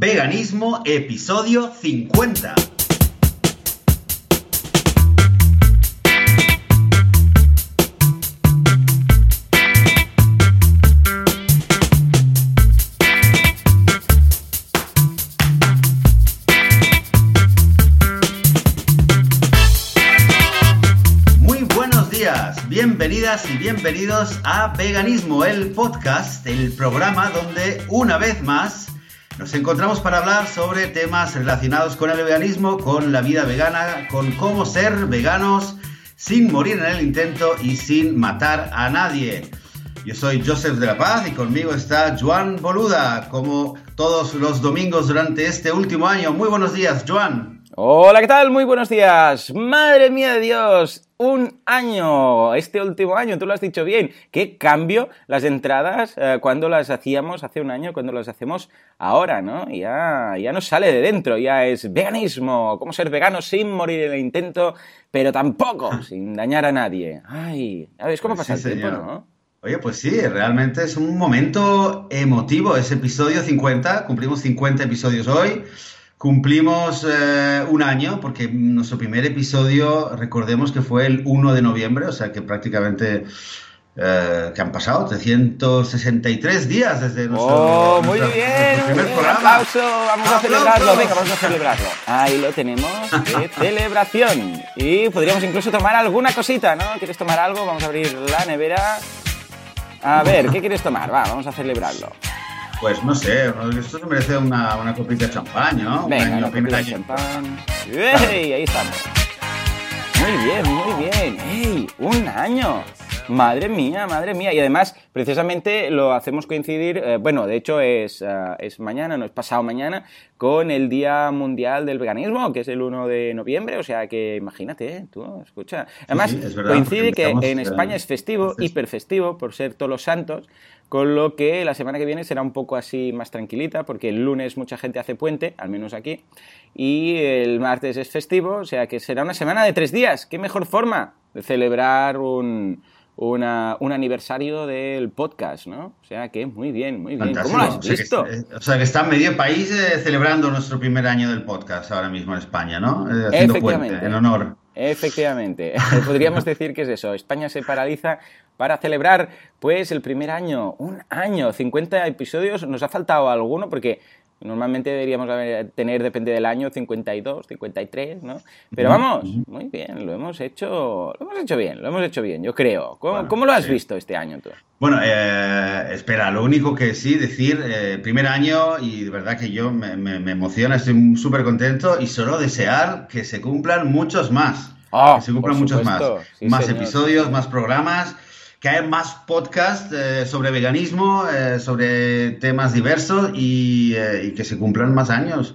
Veganismo, episodio 50. Muy buenos días, bienvenidas y bienvenidos a Veganismo, el podcast, el programa donde una vez más nos encontramos para hablar sobre temas relacionados con el veganismo, con la vida vegana, con cómo ser veganos sin morir en el intento y sin matar a nadie. Yo soy Joseph de la Paz y conmigo está Joan Boluda, como todos los domingos durante este último año. Muy buenos días, Joan. Hola, ¿qué tal? Muy buenos días. Madre mía de Dios, un año, este último año, tú lo has dicho bien. ¿Qué cambio las entradas eh, cuando las hacíamos hace un año, cuando las hacemos ahora, ¿no? Ya, ya nos sale de dentro, ya es veganismo, cómo ser vegano sin morir en el intento, pero tampoco sin dañar a nadie. Ay, ¿sabes cómo Pues pasa sí, el tiempo, no? Oye, pues sí, realmente es un momento emotivo, es episodio 50, cumplimos 50 episodios hoy, cumplimos eh, un año, porque nuestro primer episodio, recordemos que fue el 1 de noviembre, o sea que prácticamente, eh, que han pasado 363 días desde nuestro, Oh, muy bien, nuestro muy primer bien, programa. aplauso, vamos a celebrarlo, venga, vamos a celebrarlo. Ahí lo tenemos, de celebración. Y podríamos incluso tomar alguna cosita, ¿no? ¿Quieres tomar algo? Vamos a abrir la nevera. A ver, ¿qué quieres tomar? Va, vamos a celebrarlo. Pues no sé, esto se merece una, una copita de champán, ¿no? Venga, una copita de champán. ¡Ey! Ahí estamos. Muy bien, muy bien. ¡Ey! ¡Un año! Madre mía, madre mía. Y además, precisamente lo hacemos coincidir, eh, bueno, de hecho es, eh, es mañana, no es pasado mañana, con el Día Mundial del Veganismo, que es el 1 de noviembre. O sea que imagínate, ¿eh? tú, escucha. Además, sí, es verdad, coincide que en eh, España es festivo, entonces- hiperfestivo, por ser todos los santos. Con lo que la semana que viene será un poco así más tranquilita, porque el lunes mucha gente hace puente, al menos aquí, y el martes es festivo, o sea que será una semana de tres días. ¿Qué mejor forma de celebrar un, una- un aniversario del podcast, ¿no? O sea que muy bien, muy bien. ¿Cómo lo has O sea, que, visto? eh, o sea, que está medio país eh, celebrando nuestro primer año del podcast ahora mismo en España, ¿no? Eh, haciendo puente, Efectivamente. en honor. Efectivamente, podríamos decir que es eso. España se paraliza para celebrar, pues, el primer año, un año, 50 episodios. Nos ha faltado alguno porque normalmente deberíamos tener, depende del año, 52, 53, ¿no? Pero vamos, muy bien, hemos hecho, lo hemos hecho bien, lo hemos hecho bien, yo creo. ¿Cómo, Bueno, cómo lo has sí. visto este año tú? Bueno, eh, espera, lo único que sí decir, eh, primer año y de verdad que yo me, me- me emociona, estoy súper contento y solo desear que se cumplan muchos más. Ah, que se cumplan muchos más. Sí, más señor. episodios, más programas, que haya más podcasts eh, sobre veganismo, eh, sobre temas diversos y, eh, y que se cumplan más años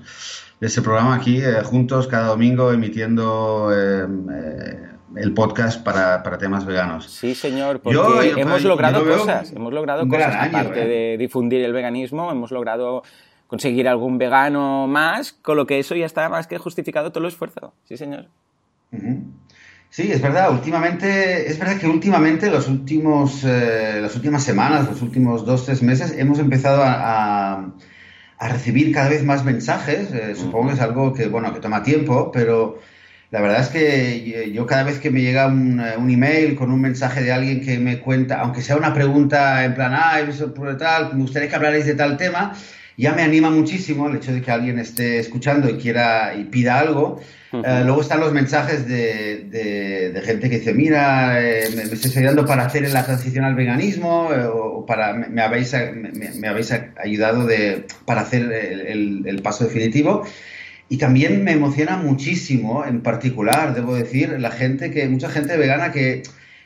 ese programa aquí eh, juntos cada domingo emitiendo eh, eh, el podcast para, para temas veganos. Sí, señor, porque Yo- yo- hemos yo logrado cosas, hemos logrado cosas, aparte ¿eh? de difundir el veganismo, hemos logrado conseguir algún vegano más, con lo que eso ya está más que justificado todo el esfuerzo. Sí, señor. Sí, es verdad, últimamente, es verdad que últimamente, los últimos, eh, las últimas semanas, los últimos dos, tres meses, hemos empezado a, a- a recibir cada vez más mensajes. eh, supongo que es algo que, bueno, que toma tiempo, pero la verdad es que yo cada vez que me llega un, eh, un email con un mensaje de alguien que me cuenta, aunque sea una pregunta en plan, ah, he visto tal, me gustaría que hablarais de tal tema, ya me anima muchísimo el hecho de que alguien esté escuchando y quiera y pida algo. Eh, luego están los mensajes de, gente que dice, mira, eh, me, me estáis ayudando para hacer la transición al veganismo, eh, o para, me, habéis, me, habéis ayudado para hacer el, el- el paso definitivo. Y también me emociona muchísimo, en particular, debo decir, la gente que, mucha gente vegana que,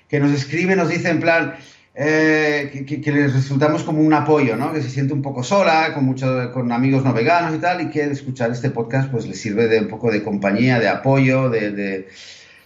que nos escribe, nos dice en plan, eh, que, que- que les resultamos como un apoyo, ¿no? Que se siente un poco sola, con, mucho, con amigos no veganos y tal, y que escuchar este podcast pues les sirve de un poco de compañía, de apoyo, de, de,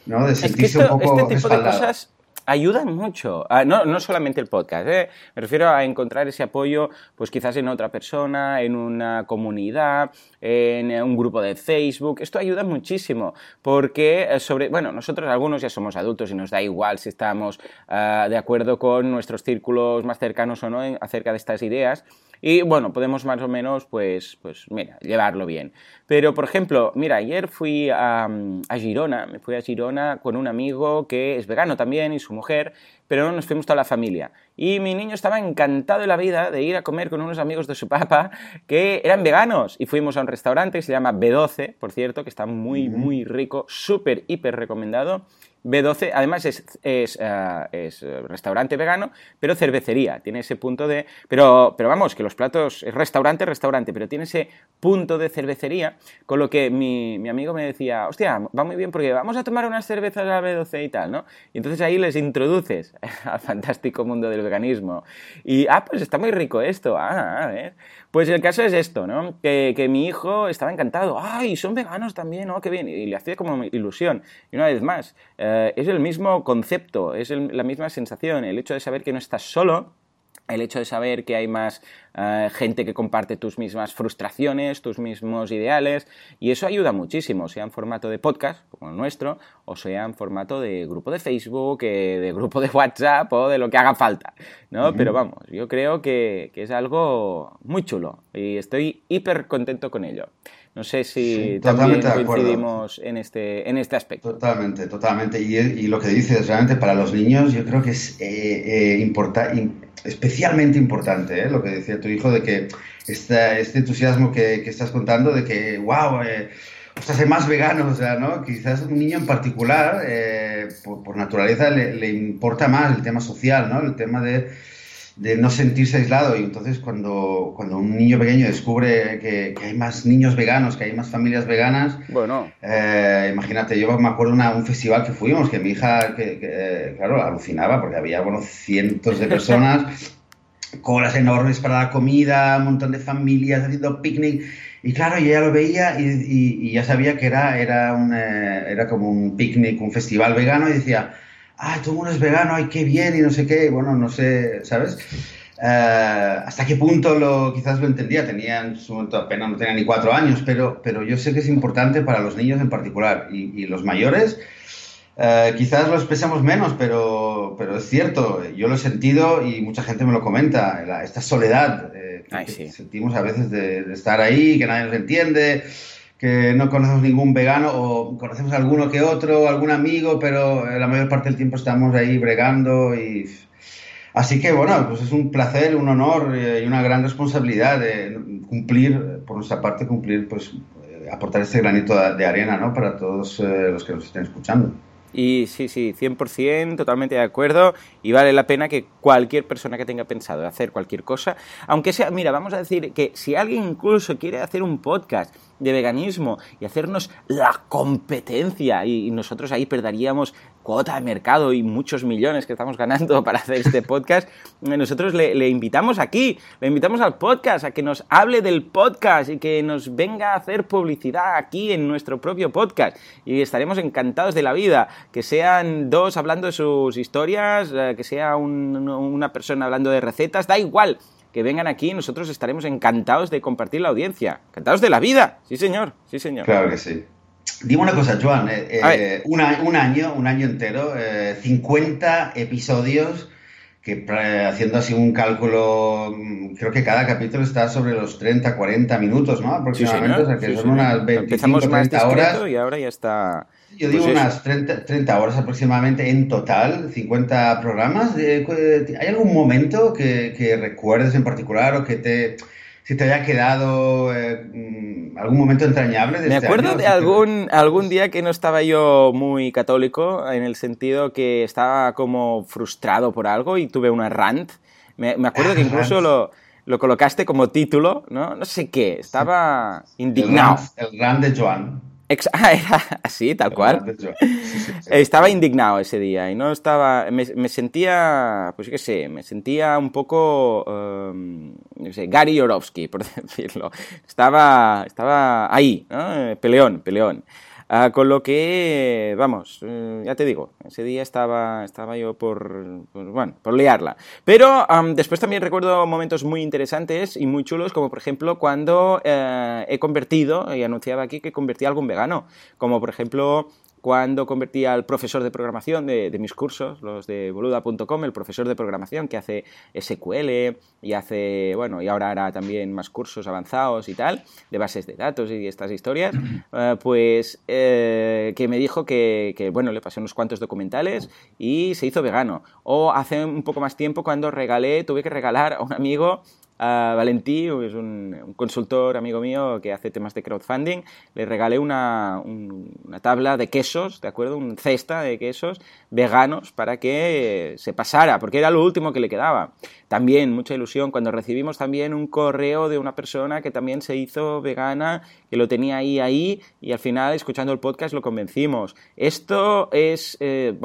¿no? de Es que sentirse esto- un poco este tipo de cosas ayudan mucho. No, no solamente el podcast, ¿eh? me refiero a encontrar ese apoyo, pues quizás en otra persona, en una comunidad, en un grupo de Facebook. Esto ayuda muchísimo, porque eh, sobre, bueno, nosotros algunos ya somos adultos y nos da igual si estamos ah, de acuerdo con nuestros círculos más cercanos o no en- acerca de estas ideas. Y bueno, podemos más o menos, pues, pues mira, llevarlo bien. Pero, por ejemplo, mira, ayer fui a, a Girona, me fui a Girona con un amigo que es vegano también y su mujer, pero nos fuimos toda la familia. Y mi niño estaba encantado de la vida de ir a comer con unos amigos de su papá que eran veganos. Y fuimos a un restaurante que se llama B12, por cierto, que está muy, muy rico, súper, hiper recomendado. B12, además es, uh, es, restaurante vegano, pero cervecería. Tiene ese punto de. Pero, pero vamos, que los platos. Es restaurante, restaurante, pero tiene ese punto de cervecería. Con lo que mi, mi, amigo me decía, hostia, va muy bien porque vamos a tomar unas cervezas a B12 y tal, ¿no? Y entonces ahí les introduces al fantástico mundo del veganismo. Y, ah, pues está muy rico esto. Ah, a ver. Pues el caso es esto, ¿no? Que, que, mi hijo estaba encantado. ¡Ay, son veganos también! ¡Oh, qué bien! Y le hacía como ilusión. Y una vez más, eh, es el mismo concepto, es el, la misma sensación. El hecho de saber que no estás solo, el hecho de saber que hay más uh, gente que comparte tus mismas frustraciones, tus mismos ideales, y eso ayuda muchísimo, sea en formato de podcast, como el nuestro, o sea en formato de grupo de Facebook, eh, de grupo de WhatsApp o de lo que haga falta, ¿no? Uh -huh. Pero vamos, yo creo que, que es algo muy chulo y estoy hiper contento con ello. No sé si sí, también coincidimos en este, en este aspecto. Totalmente, totalmente. Y, y, lo que dices, realmente para los niños yo creo que es eh, eh, importa, in, especialmente importante ¿eh? lo que decía tu hijo de que esta, este entusiasmo que, que, estás contando de que, wow, eh, ostras, hay más veganos, o sea, ¿no? Quizás un niño en particular, por, por, naturaleza, le, le, importa más el tema social, ¿no? El tema de de no sentirse aislado y entonces cuando, cuando un niño pequeño descubre que, que hay más niños veganos, que hay más familias veganas, bueno. Eh, imagínate, yo me acuerdo de un festival que fuimos, que mi hija, que, que, claro, alucinaba porque había, bueno, cientos de personas, colas enormes para la comida, un montón de familias haciendo picnic y claro, yo ya lo veía y, y, y ya sabía que era, era, un, eh, era como un picnic, un festival vegano y decía ah, todo el mundo es vegano, ay, qué bien, y no sé qué, bueno, no sé, ¿sabes? Uh, hasta qué punto lo, quizás lo entendía, tenía en su momento apenas no tenía ni cuatro años, pero, pero yo sé que es importante para los niños en particular y, y los mayores. Uh, quizás lo expresamos menos, pero, pero es cierto, yo lo he sentido y mucha gente me lo comenta, la, esta soledad eh, que, Ay, sí. que, sentimos a veces de, de, estar ahí, que nadie nos entiende, que no conocemos ningún vegano o conocemos alguno que otro, algún amigo, pero la mayor parte del tiempo estamos ahí bregando y... Así que bueno, pues es un placer, un honor y una gran responsabilidad de cumplir, por nuestra parte, cumplir, pues aportar este granito de arena, ¿no? Para todos eh, los que nos estén escuchando. Y sí, sí, 100%, totalmente de acuerdo. Y vale la pena que cualquier persona que tenga pensado hacer cualquier cosa, aunque sea, mira, vamos a decir que si alguien incluso quiere hacer un podcast de veganismo y hacernos la competencia y, nosotros ahí perderíamos cuota de mercado y muchos millones que estamos ganando para hacer este podcast, nosotros le, invitamos aquí, le invitamos al podcast a que nos hable del podcast y que nos venga a hacer publicidad aquí en nuestro propio podcast y estaremos encantados de la vida, que sean dos hablando de sus historias, eh, que sea un, una persona hablando de recetas, da igual, que vengan aquí, nosotros estaremos encantados de compartir la audiencia. Encantados de la vida. Sí, señor. Sí, señor. Claro que sí. Dime una cosa, Joan. Eh, eh, un, un, año, un año entero, eh, 50 episodios, que haciendo así un cálculo, mm, creo que cada capítulo está sobre los 30, 40 minutos, ¿no? Aproximadamente. Sí, o sea, que sí, son unas 25, Empezamos más 30 horas. Y ahora ya está... Yo digo pues unas 30, 30, horas aproximadamente en total, 50 programas. ¿Hay algún momento que, que recuerdes en particular o que te, si te haya quedado eh, algún momento entrañable de Me este acuerdo año, de algún, algún día que no estaba yo muy católico, en el sentido que estaba como frustrado por algo y tuve una rant. Me, me acuerdo que incluso lo, lo colocaste como título, ¿no? No sé qué, estaba indignado. El rant, el rant de Joan. Ex ah, era así, tal cual. Estaba indignado ese día y no estaba. Me, me sentía, pues qué sé, me sentía un poco. Um, no sé, Gary Yorovsky, por decirlo. Estaba, estaba ahí, ¿no? Peleón, peleón. Uh, con lo que, vamos, uh, ya te digo, ese día estaba, estaba yo por, bueno, por liarla. Pero después también recuerdo momentos muy interesantes y muy chulos, como por ejemplo cuando uh, he convertido, y anunciaba aquí que convertí a algún vegano, como por ejemplo cuando convertí al profesor de programación de, mis cursos, los de boluda.com, el profesor de programación que hace SQL y hace, bueno, y ahora hará también más cursos avanzados y tal, de bases de datos y estas historias, eh, pues eh, que me dijo que, que, bueno, le pasé unos cuantos documentales y se hizo vegano. O hace un poco más tiempo cuando regalé, tuve que regalar a un amigo a Valentí, es un, consultor amigo mío que hace temas de crowdfunding, le regalé una, una, tabla de quesos, ¿de acuerdo? Un cesta de quesos veganos para que se pasara, porque era lo último que le quedaba. También mucha ilusión cuando recibimos también un correo de una persona que también se hizo vegana, que lo tenía ahí, ahí, y al final, escuchando el podcast, lo convencimos. Esto es, eh,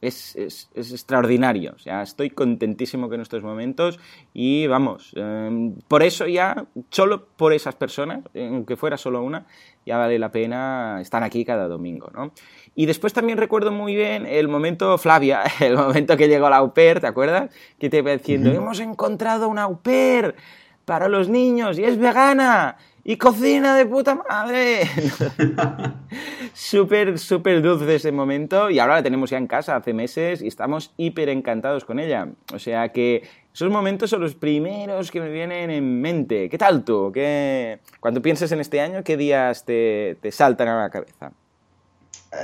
es, es, extraordinario. O sea, estoy contentísimo con estos momentos y vamos, em, por eso ya, solo por esas personas, aunque fuera solo una, ya vale la pena estar aquí cada domingo, ¿no? Y después también recuerdo muy bien el momento Flavia, el momento que llegó la au pair, ¿te acuerdas? Que te iba diciendo, hemos encontrado una au pair para los niños y es vegana y cocina de puta madre. súper, súper dulce ese momento y ahora la tenemos ya en casa hace meses y estamos hiper encantados con ella. O sea que esos momentos son los primeros que me vienen en mente. ¿Qué tal tú? ¿Qué... Cuando pienses en este año, ¿qué días te, te saltan a la cabeza?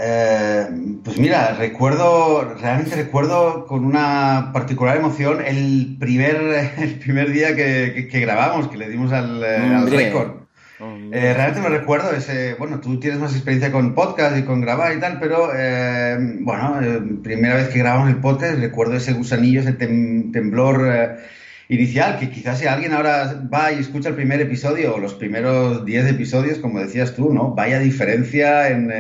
Eh, pues mira, recuerdo, realmente recuerdo con una particular emoción el primer, el primer día que, grabamos, que le dimos al, eh, al récord. Eh, realmente me recuerdo ese, bueno, tú tienes más experiencia con podcast y con grabar y tal, pero eh, bueno, eh, primera vez que grabamos el podcast recuerdo ese gusanillo, ese temblor inicial, que quizás si alguien ahora va y escucha el primer episodio o los primeros 10 episodios, como decías tú, ¿no? Vaya diferencia en...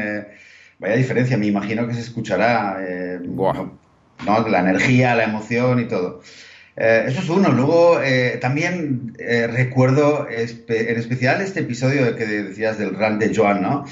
vaya diferencia, me imagino que se escuchará, ¿no? La energía, la emoción y todo. Eh, eso es uno. Luego eh, también eh, recuerdo en especial este episodio que decías del run de Joan, ¿no?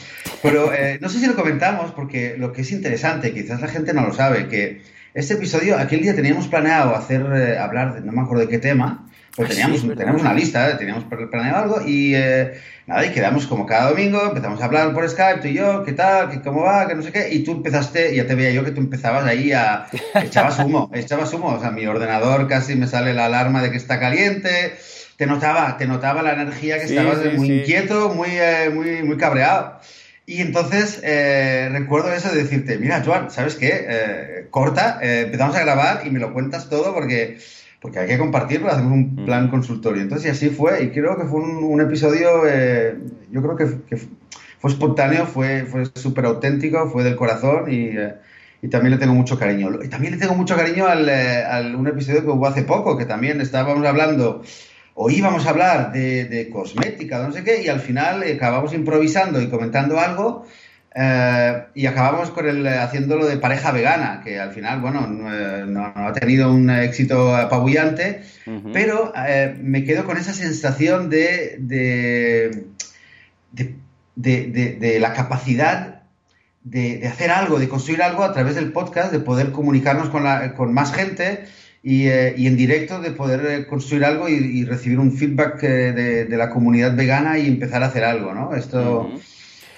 Pero no sé si lo comentamos porque lo que es interesante, quizás la gente no lo sabe, que este episodio, aquel día teníamos planeado hacer, hablar, de, no me acuerdo de qué tema, pues teníamos, teníamos una lista, teníamos planeado algo y eh, nada, y quedamos como cada domingo, empezamos a hablar por Skype, tú y yo, qué tal, qué, cómo va, que no sé qué, y tú empezaste, ya te veía yo que tú empezabas ahí a... echabas humo, echabas humo, o sea, mi ordenador casi me sale la alarma de que está caliente, te notaba, te notaba la energía que estabas muy inquieto, muy, eh, muy, muy cabreado. Y entonces eh, recuerdo eso de decirte, mira, Joan, ¿sabes qué? corta, empezamos a grabar y me lo cuentas todo porque porque hay que compartirlo, hacemos un mm. plan consultorio. Entonces, y así fue, y creo que fue un, episodio, eh, yo creo que, fue espontáneo, fue, fue súper auténtico, fue del corazón y, eh, y, también le tengo mucho cariño. Y también le tengo mucho cariño al, eh, al, un episodio que hubo hace poco, que también estábamos hablando, o íbamos a hablar de, de cosmética, no sé qué, y al final acabamos improvisando y comentando algo eh, y acabamos con el, haciéndolo de pareja vegana, que al final, bueno, no, eh, ha tenido un éxito apabullante, pero eh, me quedo con esa sensación de, de, de, la capacidad de, hacer algo, de construir algo a través del podcast, de poder comunicarnos con, la, con más gente y, y, en directo de poder construir algo y, recibir un feedback de, la comunidad vegana y empezar a hacer algo, ¿no? Esto...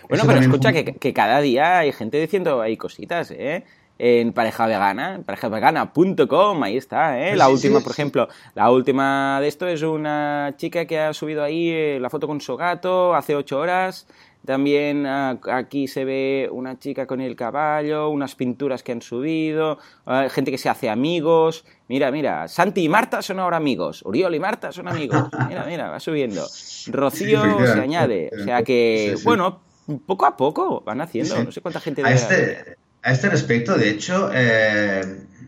Bueno, pero escucha que, cada día hay gente diciendo hay cositas, ¿eh? En pareja vegana, parejavegana.com, ahí está, ¿eh? la última, por ejemplo, la última de esto es una chica que ha subido ahí eh, la foto con su gato hace ocho horas. También ah, aquí se ve una chica con el caballo, unas pinturas que han subido, ah, gente que se hace amigos. Mira, mira, Santi y Marta son ahora amigos, Uriol y Marta son amigos. Mira, mira, va subiendo. Rocío se añade. O sea que, bueno, poco a poco van haciendo. No sé cuánta gente. A este, a este respecto, de hecho, eh,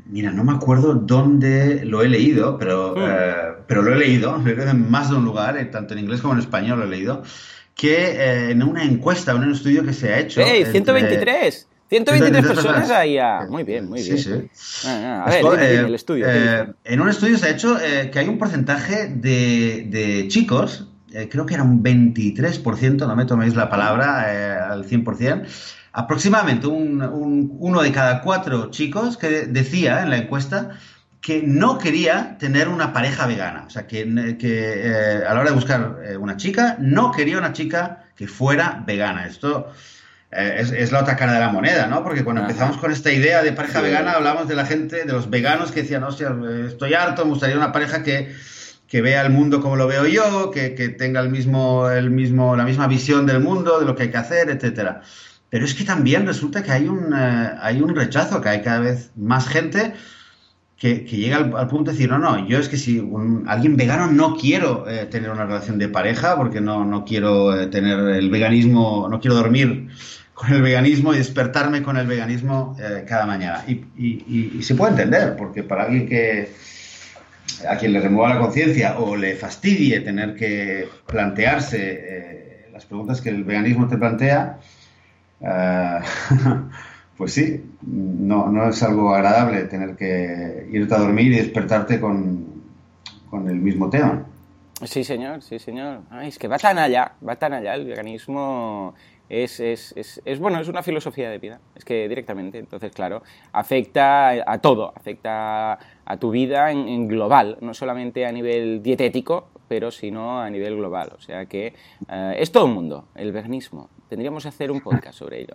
mira, no me acuerdo dónde lo he leído, pero, hmm. eh, pero lo he leído, lo he leído en más de un lugar, eh, tanto en inglés como en español lo he leído, que en una encuesta, en un estudio que se ha hecho. ¡Ey! ¡123! 123 personas ahí. Muy bien, muy bien. Sí, sí. Ah, ah, a ver, el estudio. en un estudio se ha hecho que hay un porcentaje de, de chicos eh, creo que era un 23%, no me toméis la palabra eh, al 100%, aproximadamente un, uno de cada cuatro chicos que decía en la encuesta que no quería tener una pareja vegana. O sea, que, eh, a la hora de buscar una chica, no quería una chica que fuera vegana. Esto es, la otra cara de la moneda, ¿no? Porque cuando empezamos con esta idea de pareja vegana, hablamos de la gente, de los veganos que decían, hostia, estoy harto, me gustaría una pareja que, que vea el mundo como lo veo yo, que, que, tenga el mismo, el mismo, la misma visión del mundo, de lo que hay que hacer, etcétera. Pero es que también resulta que hay un, eh, hay un rechazo, que hay cada vez más gente que, llega al, punto de decir, no, no, yo es que si alguien vegano no quiero eh, tener una relación de pareja porque no, no quiero eh, tener el veganismo, no quiero dormir con el veganismo y despertarme con el veganismo cada mañana. Y, se puede entender, porque para alguien que a quien le remueva la conciencia o le fastidie tener que plantearse las preguntas que el veganismo te plantea, eh, pues sí, no, no es algo agradable tener que irte a dormir y despertarte con, con el mismo tema. Sí, señor, sí, señor. es que va tan allá, va tan allá. El veganismo es, es, es, es, bueno, es una filosofía de vida. Es que directamente, entonces, claro, afecta a todo, afecta a tu vida en, global, no solamente a nivel dietético, pero sino a nivel global. O sea que eh, es todo el mundo, el veganismo. Tendríamos que hacer un podcast sobre ello.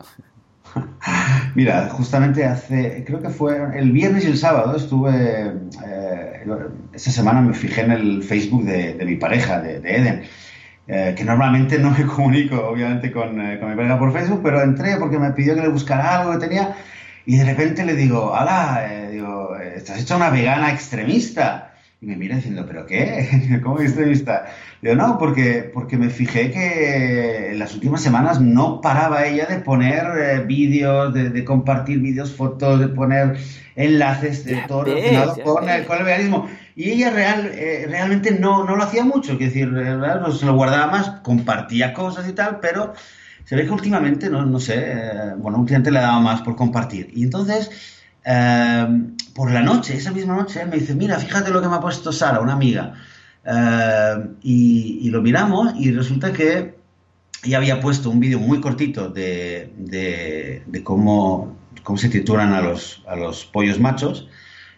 Mira, justamente hace, creo que fue el viernes y el sábado estuve, eh, esta semana me fijé en el Facebook de, mi pareja, de, Eden, eh, que normalmente no me comunico, obviamente, con, eh, con, mi pareja por Facebook, pero entré porque me pidió que le buscara algo que tenía y de repente le digo, ¡Hala! digo, estás hecha una vegana extremista. Y me mira diciendo, ¿pero qué? ¿Cómo extremista? Digo, no, porque, porque me fijé que en las últimas semanas no paraba ella de poner eh, vídeos, de, compartir vídeos, fotos, de poner enlaces, de todo relacionado con, con el veganismo. Y ella real, eh, realmente no, no lo hacía mucho, quiero decir, pues se lo guardaba más, compartía cosas y tal, pero se ve que últimamente, no, no sé, eh, bueno, cliente le daba más por compartir. Y entonces Em, por la noche, esa misma noche, me dice, mira, fíjate lo que me ha puesto Sara, una amiga. Em, y, lo miramos y resulta que ella había puesto un vídeo muy cortito de, de, cómo, cómo, se trituran a los, a los pollos machos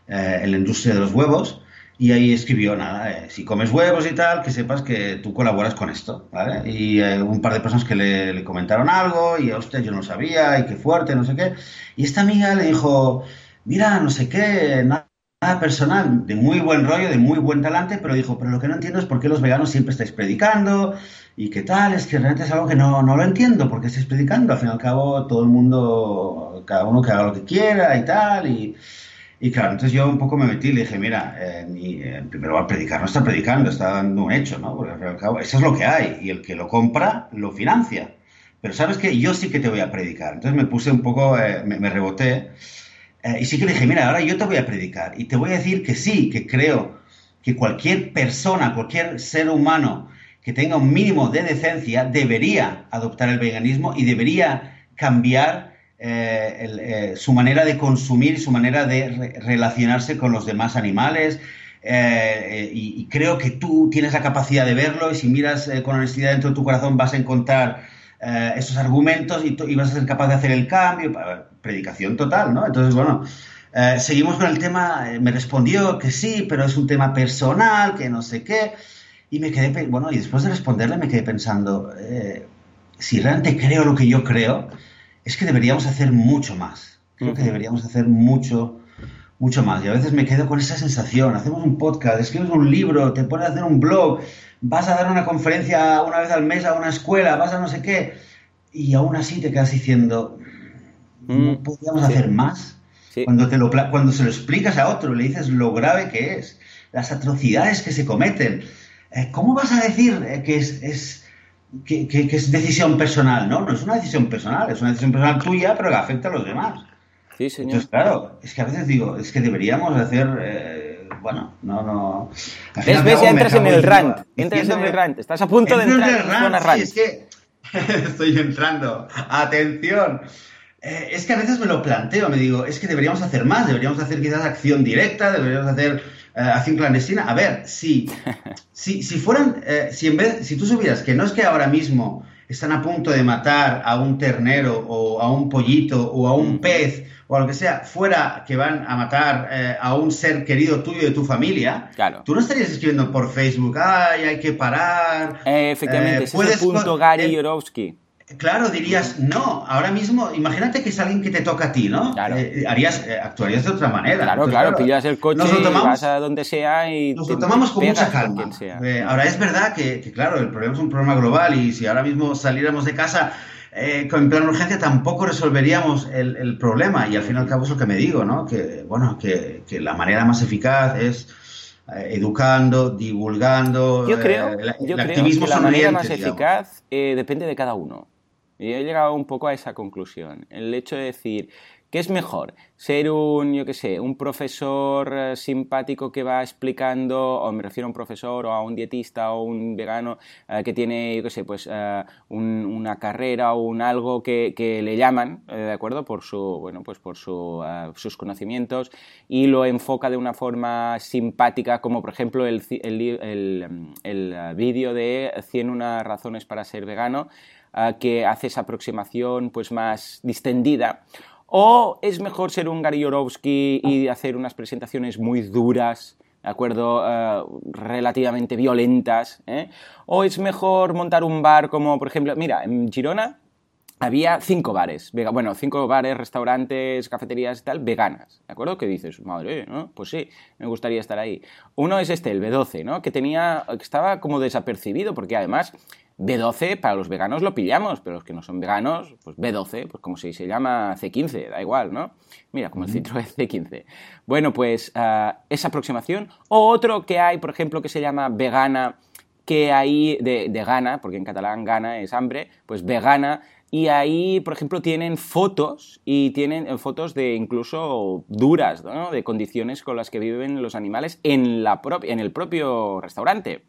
eh, en la industria de los huevos. Y ahí escribió, nada, eh, si comes huevos y tal, que sepas que tú colaboras con esto, ¿vale? Y eh, un par de personas que le, le, comentaron algo, y hostia, yo no sabía, y qué fuerte, no sé qué. Y esta amiga le dijo, mira, no sé qué, nada, personal, de muy buen rollo, de muy buen talante, pero dijo, pero lo que no entiendo es por qué los veganos siempre estáis predicando, y qué tal, es que realmente es algo que no, no lo entiendo, porque estáis predicando, al fin y al cabo todo el mundo, cada uno que haga lo que quiera y tal, y... Y claro, entonces yo un poco me metí y le dije, mira, eh, eh, primero va a predicar, no está predicando, está dando un hecho, ¿no? Porque al cabo, eso es lo que hay, y el que lo compra lo financia. Pero sabes que yo sí que te voy a predicar. Entonces me puse un poco, eh, me, reboté, y sí que le dije, mira, ahora yo te voy a predicar, y te voy a decir que sí, que creo que cualquier persona, cualquier ser humano que tenga un mínimo de decencia debería adoptar el veganismo y debería cambiar eh, eh, su manera de consumir, su manera de relacionarse con los demás animales. Eh, y, creo que tú tienes la capacidad de verlo y si miras con honestidad dentro de tu corazón vas a encontrar esos argumentos y, y, vas a ser capaz de hacer el cambio. Predicación total, ¿no? Entonces, bueno, seguimos con el tema. Me respondió que sí, pero es un tema personal, que no sé qué. Y me quedé, bueno, y después de responderle me quedé pensando, si realmente creo lo que yo creo, es que deberíamos hacer mucho más. Creo que deberíamos hacer mucho, mucho más. Y a veces me quedo con esa sensación. Hacemos un podcast, escribes un libro, te pones a hacer un blog, vas a dar una conferencia una vez al mes a una escuela, vas a no sé qué. Y aún así te quedas diciendo, ¿no mm, podríamos hacer más? Cuando, te lo, cuando se lo explicas a otro, le dices lo grave que es, las atrocidades que se cometen. Eh, ¿Cómo vas a decir eh, que es que, es decisión personal, ¿no? No es una decisión personal, es una decisión personal tuya, pero que afecta a los demás. Sí, señor. Entonces, claro, es que a veces digo, es que deberíamos hacer, eh, bueno, no, no... ¿Ves, ves, ya entras en el rant, entras en el rant, estás a punto de entrar en el rant. Sí, es que estoy entrando, atención. Eh, es que a veces me lo planteo, me digo, es que deberíamos hacer más, deberíamos hacer quizás acción directa, deberíamos hacer acción clandestina. A ver, si, si, si fueran, eh, si en vez, si tú supieras que no es que ahora mismo están a punto de matar a un ternero o a un pollito o a un pez o a lo que sea, fuera que van a matar eh, a un ser querido tuyo de tu familia, claro. tú no estarías escribiendo por Facebook, ay, hay que parar. efectivamente, ese es el punto Gary Yorovsky. Claro, dirías, no, ahora mismo, imagínate que es alguien que te toca a ti, ¿no? Claro. Eh, harías, eh, actuarías de otra manera. Claro, Entonces, claro, pillas el coche nos lo y tomamos- vas a donde sea y Nos lo tomamos con mucha calma. Eh, ahora es verdad que, que, claro, el problema es un problema global y si ahora mismo saliéramos de casa eh, con plan urgencia tampoco resolveríamos el, el problema y al fin y al cabo es lo que me digo, ¿no? Que, bueno, que, que la manera más eficaz es eh, educando, divulgando. Yo creo, eh, el, yo el creo activismo que la manera más digamos. eficaz eh, depende de cada uno. Y he llegado un poco a esa conclusión. El hecho de decir, ¿qué es mejor? Ser un, yo qué sé, un profesor eh, simpático que va explicando, o me refiero a un profesor o a un dietista o un vegano eh, que tiene, yo qué sé, pues eh, un- una carrera o un algo que, que le llaman, eh, ¿de acuerdo? Por su, bueno, pues por su, eh, sus conocimientos y lo enfoca de una forma simpática, como por ejemplo el, el, el, el, vídeo de 100 unas razones para ser vegano, que hace esa aproximación pues más distendida. ¿O es mejor ser un Gary y hacer unas presentaciones muy duras, ¿de acuerdo? Eh, relativamente violentas. ¿eh? ¿O es mejor montar un bar como, por ejemplo, mira, en Girona había cinco bares, bueno, cinco bares, restaurantes, cafeterías y tal, veganas, ¿de acuerdo? Que dices, madre, ¿no? Pues sí, me gustaría estar ahí. Uno es este, el B12, ¿no? Que tenía, que estaba como desapercibido, porque además B12 para los veganos lo pillamos, pero los que no son veganos, pues B12, pues como si se llama C15, da igual, ¿no? Mira, como el Citroën C15. Bueno, pues ah, esa aproximación. O otro que hay, por ejemplo, que se llama vegana, que ahí, de, de gana, porque en catalán gana es hambre, pues vegana, y ahí, por ejemplo, tienen fotos y tienen eh, fotos de incluso duras, ¿no? De condiciones con las que viven los animales en, la en el propio restaurante.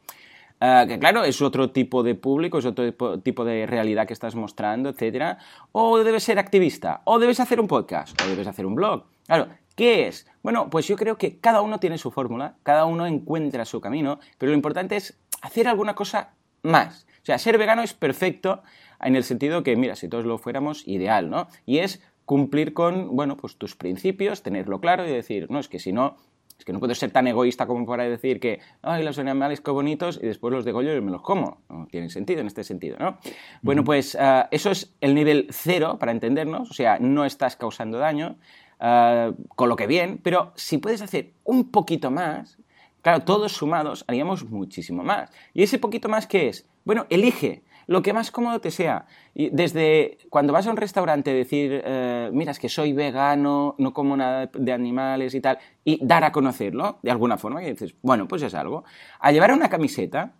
Ah, que claro, es otro tipo de público, es otro tipo, de realidad que estás mostrando, etcétera. O debes ser activista, o debes hacer un podcast, o debes hacer un blog. Claro, ¿qué es? Bueno, pues yo creo que cada uno tiene su fórmula, cada uno encuentra su camino, pero lo importante es hacer alguna cosa más. O sea, ser vegano es perfecto en el sentido que, mira, si todos lo fuéramos, ideal, ¿no? Y es cumplir con, bueno, pues tus principios, tenerlo claro y decir, no, es que si no, es que no puedo ser tan egoísta como para decir que, ay, los animales qué bonitos y después los degollo y me los como. No tiene sentido en este sentido, ¿no? Bueno, pues ah, eso es el nivel cero para entendernos, o sea, no estás causando daño, ah, con lo que bien, pero si puedes hacer un poquito más, claro, todos sumados haríamos muchísimo más. ¿Y ese poquito más qué es? Bueno, elige lo que más cómodo te sea. Y desde cuando vas a un restaurante decir, eh, mira, es que soy vegano, no como nada de animales y tal, y dar a conocerlo de alguna forma, y dices, bueno, pues es algo. A llevar una camiseta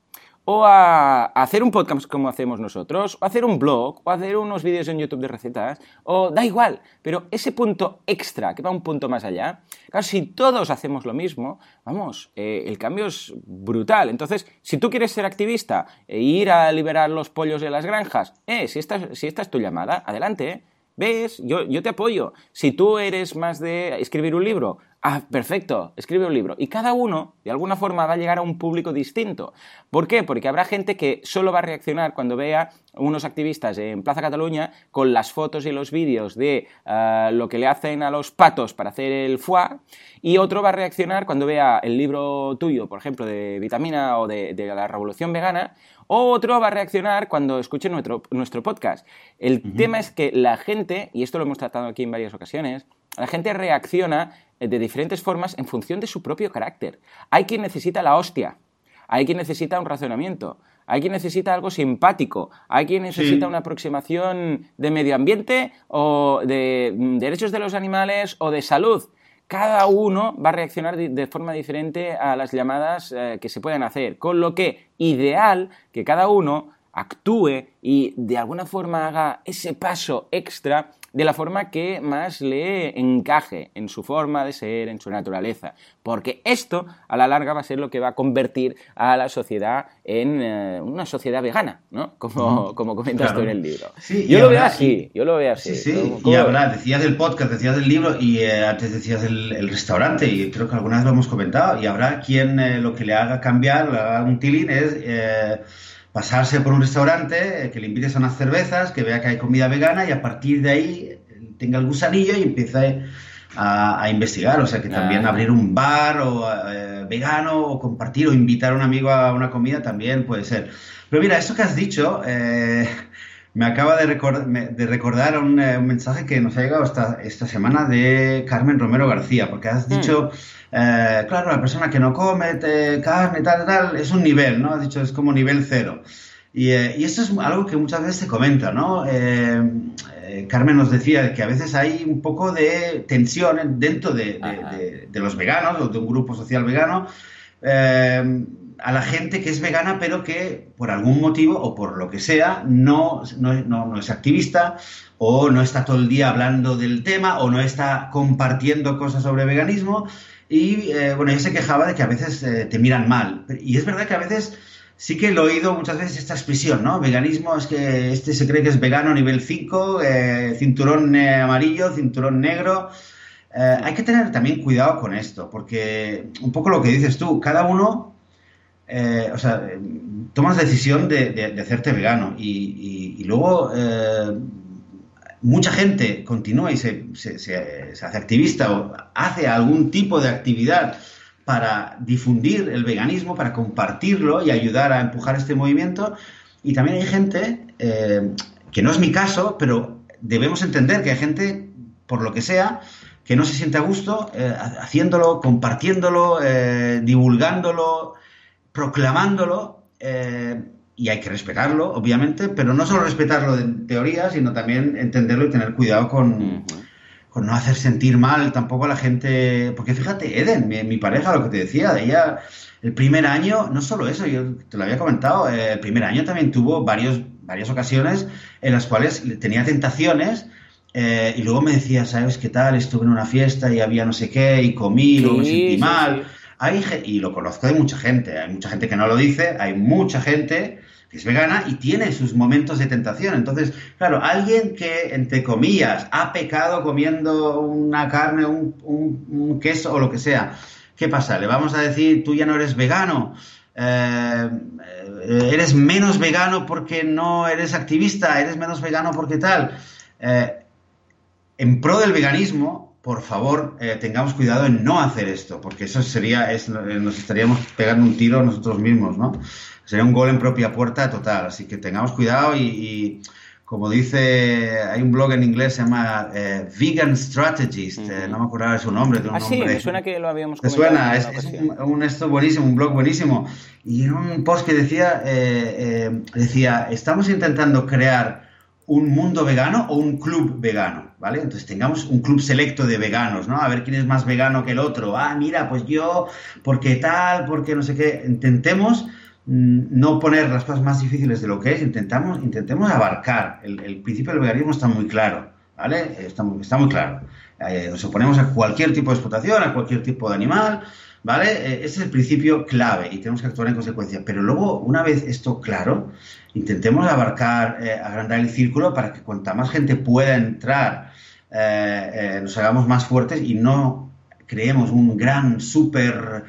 o a, hacer un podcast como hacemos nosotros, o hacer un blog, o hacer unos vídeos en YouTube de recetas, o da igual, pero ese punto extra, que va un punto más allá, claro, si todos hacemos lo mismo, vamos, eh, el cambio es brutal. Entonces, si tú quieres ser activista e ir a liberar los pollos de las granjas, eh, si esta, es- si esta es tu llamada, adelante, eh. ¿Ves? Yo, yo te apoyo. Si tú eres más de escribir un libro, ah, perfecto, escribe un libro. Y cada uno, de alguna forma, va a llegar a un público distinto. ¿Por qué? Porque habrá gente que solo va a reaccionar cuando vea unos activistas en Plaza Cataluña con las fotos y los vídeos de ah, lo que le hacen a los patos para hacer el foie, y otro va a reaccionar cuando vea el libro tuyo, por ejemplo, de vitamina o de, de la revolución vegana, o otro va a reaccionar cuando escuche nuestro, nuestro podcast. El tema es que la gente, y esto lo hemos tratado aquí en varias ocasiones, la gente reacciona de diferentes formas en función de su propio carácter. Hay quien necesita la hostia, hay quien necesita un razonamiento, hay quien necesita algo simpático, hay quien necesita Sí. una aproximación de medio ambiente o de mm, derechos de los animales o de salud. Cada uno va a reaccionar de, forma diferente a las llamadas eh, que se puedan hacer, con lo que ideal que cada uno actúe y de alguna forma haga ese paso extra de la forma que más le encaje en su forma de ser, en su naturaleza. Porque esto, a la larga, va a ser lo que va a convertir a la sociedad en eh, una sociedad vegana, ¿no? Como, como comentas Claro. tú en el libro. Sí, yo lo habrá- veo así, yo lo veo así. Sí, sí, ¿Cómo- y habrá, decías del podcast, decías del libro y eh, antes decías el, el restaurante y creo que alguna vez lo hemos comentado y habrá quien eh, lo que le haga cambiar, le haga un tilín es eh, pasarse por un restaurante, eh, que le invites a unas cervezas, que vea que hay comida vegana y a partir de ahí eh, tenga el gusanillo y empiece a, a investigar, o sea que también Ah. abrir un bar o eh, vegano o compartir o invitar a un amigo a una comida también puede ser. Pero mira, esto que has dicho... eh, me acaba de, de recordar un, mensaje que nos ha llegado esta, esta semana de Carmen Romero García, porque has dicho, mm. eh, claro, la persona que no come carne, tal, tal, es un nivel, ¿no? Has dicho, es como nivel cero. Y, eh, y esto es algo que muchas veces se comenta, ¿no? Eh, Carmen nos decía que a veces hay un poco de tensión dentro de, de, de los veganos o de un grupo social vegano a la gente que es vegana, pero que por algún motivo o por lo que sea no, no, es activista o no está todo el día hablando del tema o no está compartiendo cosas sobre veganismo. Y eh, bueno, ella se quejaba de que a veces eh, te miran mal. Y es verdad que a veces sí que he oído muchas veces esta expresión, ¿no? Veganismo es que este se cree que es vegano nivel 5, eh, cinturón amarillo, cinturón negro. hay que tener también cuidado con esto, porque un poco lo que dices tú, cada uno eh, o sea, tomas la decisión de, hacerte vegano y, luego eh, mucha gente continúa y se, hace activista o hace algún tipo de actividad para difundir el veganismo, para compartirlo y ayudar a empujar este movimiento. Y también hay gente, eh, que no es mi caso, pero debemos entender que hay gente, por lo que sea, que no se siente a gusto haciéndolo, compartiéndolo, divulgándolo, proclamándolo, eh, y hay que respetarlo, obviamente, pero no solo respetarlo en teoría, sino también entenderlo y tener cuidado con, con no hacer sentir mal tampoco a la gente. Porque fíjate, Eden, mi, pareja, lo que te decía, ella, el primer año, no solo eso, yo te lo había comentado, eh, el primer año también tuvo varios, varias ocasiones en las cuales tenía tentaciones. Eh, y luego me decía, ¿sabes qué tal? Estuve en una fiesta y había no sé qué, y comí, luego me sentí mal y lo conozco de mucha gente, hay mucha gente que no lo dice, hay mucha gente que es vegana y tiene sus momentos de tentación. Entonces, claro, alguien que, entre comillas, ha pecado comiendo una carne, un, queso o lo que sea, ¿qué pasa? ¿Le vamos a decir, tú ya no eres vegano? Eh, eres menos vegano porque no eres activista, eres menos vegano porque tal. Eh, en pro del veganismo, por favor, eh, tengamos cuidado en no hacer esto, porque eso sería, es, eh, nos estaríamos pegando un tiro nosotros mismos, ¿no? Sería un gol en propia puerta total, así que tengamos cuidado y, como dice, hay un blog en inglés se llama eh, Vegan Strategist, no me acuerdo de su nombre. ah, sí, me suena que lo habíamos comentado. suena, es, un, esto buenísimo, un blog buenísimo. Y en un post que decía, decía, estamos intentando crear un mundo vegano o un club vegano, ¿vale? Entonces tengamos un club selecto de veganos, ¿no? A ver quién es más vegano que el otro. Ah, mira, pues yo, porque tal, porque no sé qué. Intentemos mm, no poner las cosas más difíciles de lo que es, intentamos, intentemos abarcar. El, principio del veganismo está muy claro, ¿vale? Está muy, está muy claro. Eh, nos oponemos a cualquier tipo de explotación, a cualquier tipo de animal, ¿vale? Eh, ese es el principio clave y tenemos que actuar en consecuencia. Pero luego, una vez esto claro, intentemos abarcar, eh, agrandar el círculo para que cuanta más gente pueda entrar, eh, eh, nos hagamos más fuertes y no creemos un gran, super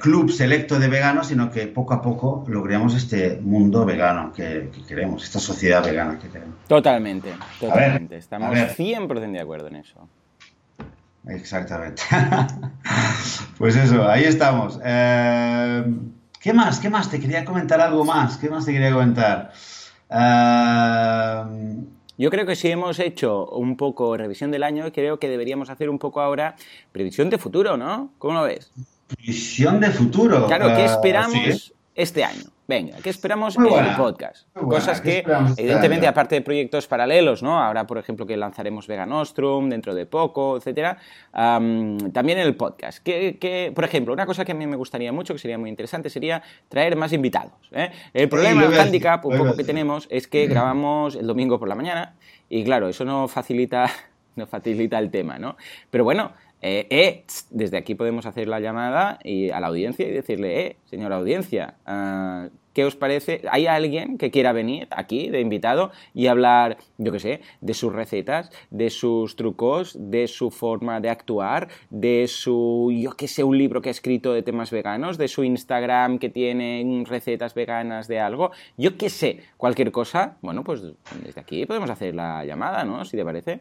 club selecto de veganos, sino que poco a poco logremos este mundo vegano que, queremos, esta sociedad vegana que queremos. Totalmente, totalmente. Estamos 100% de acuerdo en eso. Exactamente. pues eso, ahí estamos. ¿Qué más? ¿Qué más? Te quería comentar algo más. ¿Qué más te quería comentar? Yo creo que si hemos hecho un poco revisión del año, creo que deberíamos hacer un poco ahora previsión de futuro, ¿no? ¿Cómo lo ves? Previsión de futuro. Claro, ¿qué ah, esperamos este año? Venga, ¿qué esperamos en el podcast? Cosas que, este evidentemente, aparte de proyectos paralelos, ¿no? Ahora, por ejemplo, que lanzaremos Veganostrum dentro de poco, etcétera. también en el podcast. Que, por ejemplo, una cosa que a mí me gustaría mucho, que sería muy interesante, sería traer más invitados. ¿eh? El problema, el handicap, un poco que tenemos, es que grabamos el domingo por la mañana y, claro, eso no facilita, no facilita el tema, ¿no? Pero bueno, eh, eh, desde aquí podemos hacer la llamada y a la audiencia y decirle, eh, señora audiencia, ah, ¿qué os parece? ¿Hay alguien que quiera venir aquí de invitado y hablar, yo qué sé, de sus recetas, de sus trucos, de su forma de actuar, de su, yo qué sé, un libro que ha escrito de temas veganos, de su Instagram que tiene recetas veganas de algo, yo qué sé, cualquier cosa? Bueno, pues desde aquí podemos hacer la llamada, ¿no? Si te parece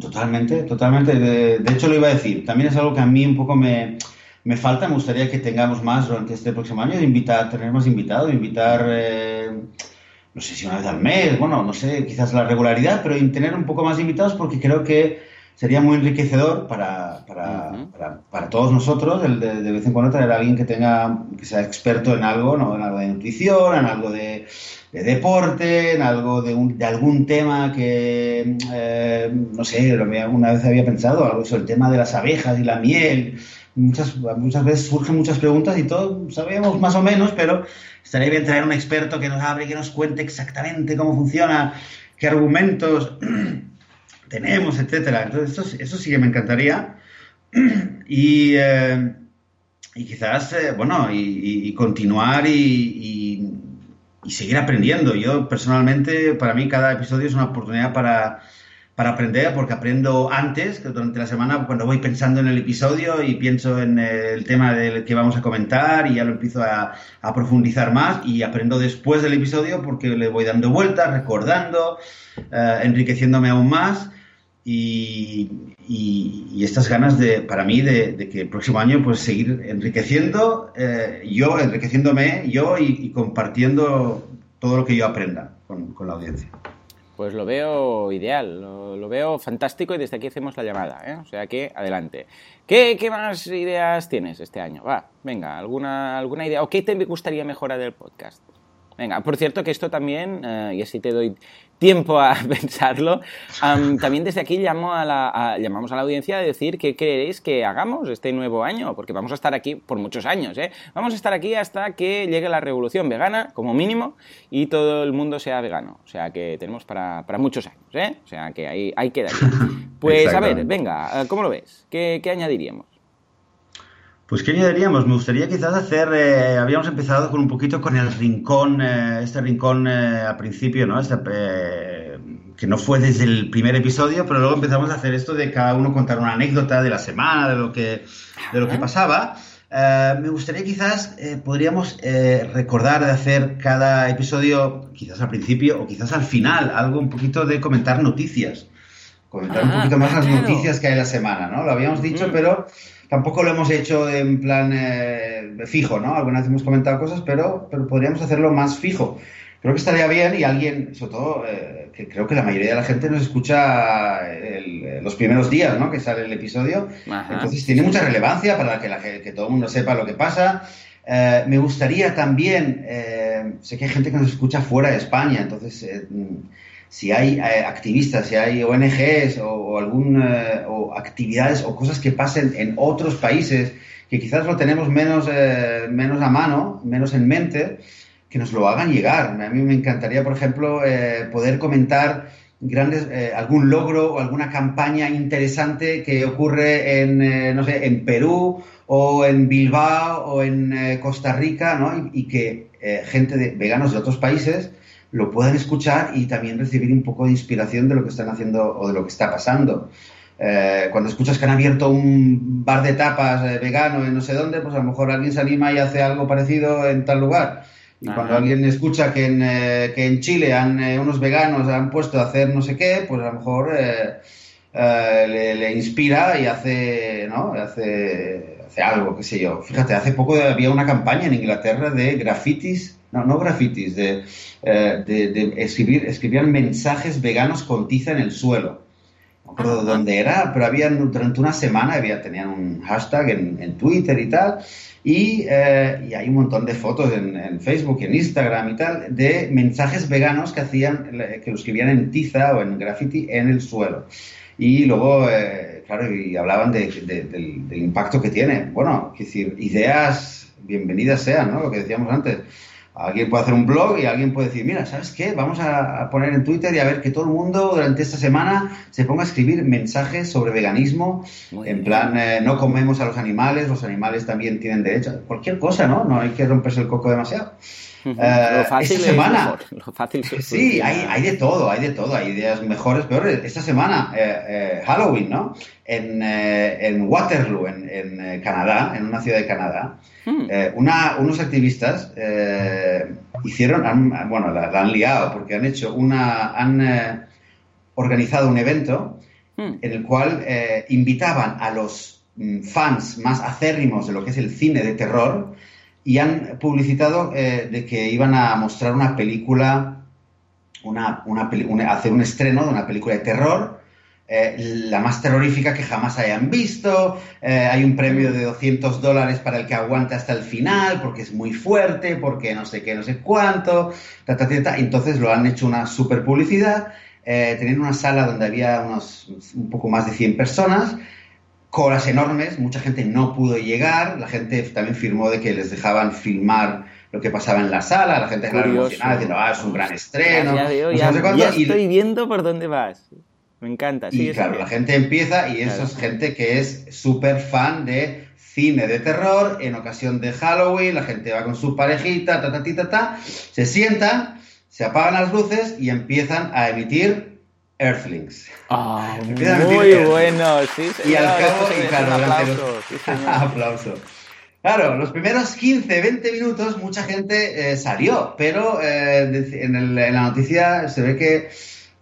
totalmente, totalmente. De, hecho, lo iba a decir. También es algo que a mí un poco me, falta. Me gustaría que tengamos más durante este próximo año, invitar, tener más invitados, invitar eh, no sé si una vez al mes, bueno, no sé, quizás la regularidad, pero en tener un poco más de invitados porque creo que sería muy enriquecedor para, para, todos nosotros el de, vez en cuando tener a alguien que tenga que sea experto en algo, ¿no? en algo de nutrición, en algo de, deporte, en algo de, de algún tema que, eh, no sé, una vez había pensado, algo sobre el tema de las abejas y la miel. Muchas, muchas veces surgen muchas preguntas y todos sabemos más o menos, pero estaría bien traer un experto que nos hable, que nos cuente exactamente cómo funciona, qué argumentos tenemos, etcétera. Entonces, eso, sí que me encantaría. Y, eh, y quizás, eh, bueno, y, continuar y, seguir aprendiendo. Yo, personalmente, para mí cada episodio es una oportunidad para, aprender, porque aprendo antes, que durante la semana, cuando voy pensando en el episodio y pienso en el tema del que vamos a comentar y ya lo empiezo a, a profundizar más y aprendo después del episodio porque le voy dando vueltas, recordando, eh, enriqueciéndome aún más y, estas ganas de, para mí de, que el próximo año pues seguir enriqueciendo, eh, yo enriqueciéndome yo y, compartiendo todo lo que yo aprenda con, la audiencia. Pues lo veo ideal, lo, veo fantástico y desde aquí hacemos la llamada, ¿eh? o sea que adelante. ¿Qué, ¿Qué, más ideas tienes este año? Va, venga, ¿alguna, alguna idea? ¿O qué te gustaría mejorar del podcast? Venga, por cierto que esto también, eh, y así te doy tiempo a pensarlo. también desde aquí llamo a la, llamamos a la audiencia a decir qué queréis que hagamos este nuevo año, porque vamos a estar aquí por muchos años. ¿eh? Vamos a estar aquí hasta que llegue la revolución vegana, como mínimo, y todo el mundo sea vegano. O sea que tenemos para, muchos años. ¿eh? O sea que ahí, ahí queda. Pues a ver, venga, ¿cómo lo ves? ¿Qué, qué añadiríamos? Pues ¿qué añadiríamos? Me gustaría quizás hacer, eh, habíamos empezado con un poquito con el rincón, eh, este rincón eh, al principio, ¿no? Este, que no fue desde el primer episodio, pero luego empezamos a hacer esto de cada uno contar una anécdota de la semana, de lo que, de lo que pasaba. me gustaría quizás, podríamos recordar de hacer cada episodio, quizás al principio o quizás al final, algo un poquito de comentar noticias. Comentar un ah, poquito más las noticias que hay la semana, ¿no? Lo habíamos dicho, mm. pero Tampoco lo hemos hecho en plan eh, fijo, ¿no? Algunas hemos comentado cosas, pero, pero podríamos hacerlo más fijo. Creo que estaría bien y alguien, sobre todo, eh, que creo que la mayoría de la gente nos escucha los primeros días, ¿no? Que sale el episodio. Entonces tiene mucha relevancia para que, la, que todo el mundo sepa lo que pasa. Eh, me gustaría también, sé que hay gente que nos escucha fuera de España, entonces si hay eh, activistas, si hay ONGs o, algún, eh, o actividades o cosas que pasen en otros países que quizás lo tenemos menos, eh, menos a mano, menos en mente, que nos lo hagan llegar. A mí me encantaría, por ejemplo, poder comentar grandes, algún logro o alguna campaña interesante que ocurre en, no sé, en Perú o en Bilbao o en Costa Rica, ¿no? y, y que gente de veganos de otros países lo puedan escuchar y también recibir un poco de inspiración de lo que están haciendo o de lo que está pasando. Eh, cuando escuchas que han abierto un bar de tapas eh, vegano en no sé dónde, pues a lo mejor alguien se anima y hace algo parecido en tal lugar. Y cuando alguien escucha que en, eh, que en Chile han, unos veganos han puesto a hacer no sé qué, pues a lo mejor le, le, inspira y hace, ¿no? hace, hace algo, qué sé yo. Fíjate, hace poco había una campaña en Inglaterra de grafitis no, no grafitis, de, eh, de, escribir, escribían mensajes veganos con tiza en el suelo. No recuerdo dónde era, pero había durante una semana había, tenían un hashtag en, Twitter y tal, y, eh, y, hay un montón de fotos en, Facebook y en Instagram y tal, de mensajes veganos que hacían, que lo escribían en tiza o en graffiti en el suelo. Y luego, eh, claro, y hablaban del, del, impacto que tiene. Bueno, es decir, ideas bienvenidas sean, ¿no? Lo que decíamos antes. Alguien puede hacer un blog y alguien puede decir, mira, ¿sabes qué? Vamos a poner en Twitter y a ver que todo el mundo durante esta semana se ponga a escribir mensajes sobre veganismo, en plan, eh, no comemos a los animales, los animales también tienen derecho, cualquier cosa, ¿no? No hay que romperse el coco demasiado. Uh esta semana, fácil sí, hay, hay, de todo, hay de todo, hay ideas mejores, peores. Esta semana, eh, Halloween, ¿no? En, en Waterloo, en, en, Canadá, en una ciudad de Canadá, Hmm. Eh, unos activistas eh, hicieron, bueno, la, han liado porque han hecho una, han eh, organizado un evento hmm. en el cual invitaban a los mm, fans más acérrimos de lo que es el cine de terror y han publicitado de que iban a mostrar una película una, hacer un estreno de una película de terror, eh, la más terrorífica que jamás hayan visto. Eh, hay un premio de 200 dólares para el que aguante hasta el final, porque es muy fuerte, porque no sé qué, no sé cuánto. Entonces lo han hecho una super publicidad. Eh, tenían una sala donde había unos, un poco más de 100 personas colas enormes, mucha gente no pudo llegar, la gente también firmó de que les dejaban filmar lo que pasaba en la sala, la gente estaba emocionada diciendo, ah, es un gran estreno. Ya, ya, estoy viendo por dónde vas. Me encanta. y claro, la gente empieza y eso es gente que es súper fan de cine de terror en ocasión de Halloween, la gente va con su parejita, ta, ta, ta, ta, ta se sientan, se apagan las luces y empiezan a emitir Earthlings. Ah, muy bueno, sí, Y al cabo, y claro, aplauso, aplauso. Claro, los primeros 15, 20 minutos mucha gente eh, salió, pero eh, en, la noticia se ve que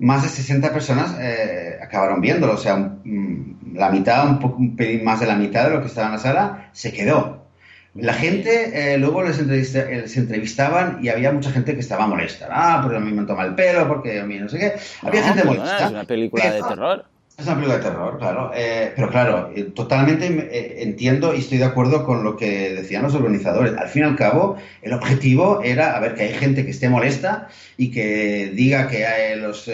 más de 60 personas eh, acabaron viéndolo, o sea, mm, la mitad, un, poco, un pelín más de la mitad de lo que estaba en la sala se quedó. La gente, eh, luego les, entrevistaban y había mucha gente que estaba molesta. Ah, porque a mí me toma el pelo, porque a mí no sé qué. Había gente molesta. Es una película de terror. Es una película de terror, claro. Eh, pero claro, eh, totalmente eh, entiendo y estoy de acuerdo con lo que decían los organizadores. Al fin y al cabo, el objetivo era, a ver, que hay gente que esté molesta y que diga que los,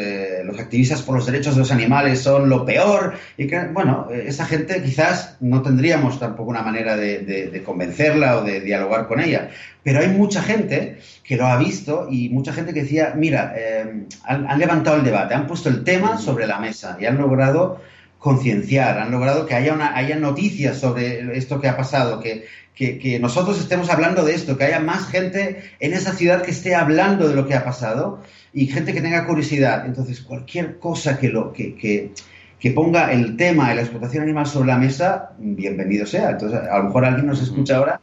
activistas por los derechos de los animales son lo peor y que, bueno, esa gente quizás no tendríamos tampoco una manera de convencerla o de dialogar con ella. Pero hay mucha gente que lo ha visto y mucha gente que decía, mira, eh, han, levantado el debate, han puesto el tema sobre la mesa y han logrado concienciar, han logrado que haya, una, haya noticias sobre esto que ha pasado, que, que, nosotros estemos hablando de esto, que haya más gente en esa ciudad que esté hablando de lo que ha pasado y gente que tenga curiosidad. Entonces, cualquier cosa que, lo, que, que que ponga el tema de la explotación animal sobre la mesa, bienvenido sea. Entonces, a lo mejor alguien nos escucha ahora.